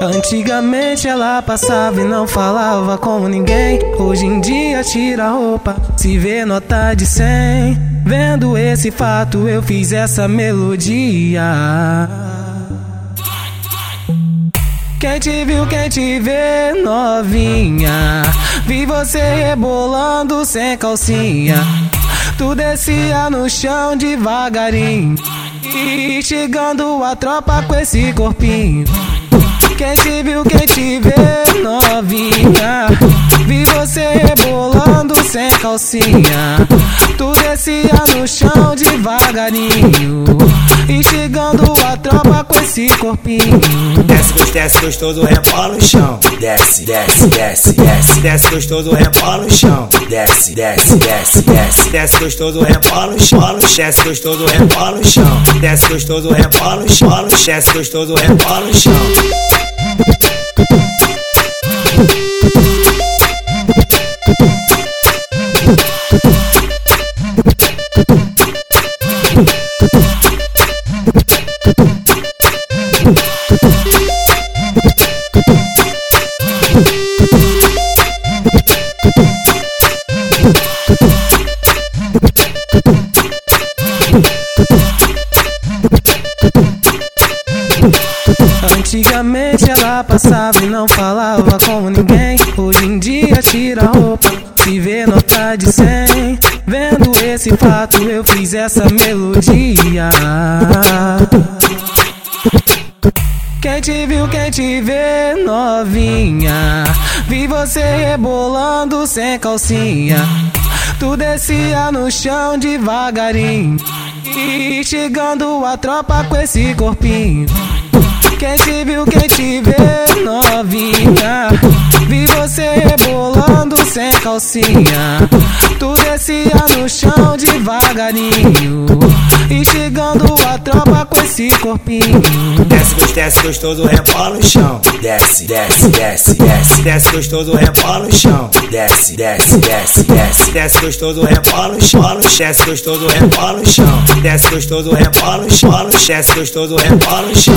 Antigamente ela passava e não falava com ninguém. Hoje em dia tira a roupa, se vê nota de 100. Vendo esse fato, eu fiz essa melodia. Quem te viu, quem te vê, novinha. Vi você rebolando sem calcinha. Tu descia no chão devagarinho. E chegando a tropa com esse corpinho. Quem te viu, quem te vê, novinha. Vi você rebolando sem calcinha. Tu descia no chão devagarinho. E chegando a tropa com esse corpinho. Desce, desce gostoso, rebola no chão. Desce, desce, desce, desce. Desce gostoso, rebola no chão. Desce, desce, desce, desce. Desce gostoso, rebola no chão. Desce gostoso, rebola no chão. Desce gostoso, rebola no chão. Desce gostoso, rebola no chão. Tutu. Antigamente ela passava e não falava com ninguém. Hoje em dia tira a roupa, se vê nota de 100. Vendo esse fato, eu fiz essa melodia. Quem te viu, quem te vê, novinha. Vi você rebolando sem calcinha. Tu descia no chão devagarinho. E chegando a tropa com esse corpinho. Sem calcinha. Tu descia no chão devagarinho. E chegando a tropa com esse corpinho. Desce, desce gostoso, rebola no chão. Desce, desce, desce, desce. Desce gostoso, rebola no chão. Desce, desce, desce, desce. Desce gostoso, rebola no chão. Desce gostoso, rebola no chão. Desce gostoso, rebola no chão. Desce gostoso, rebola no chão.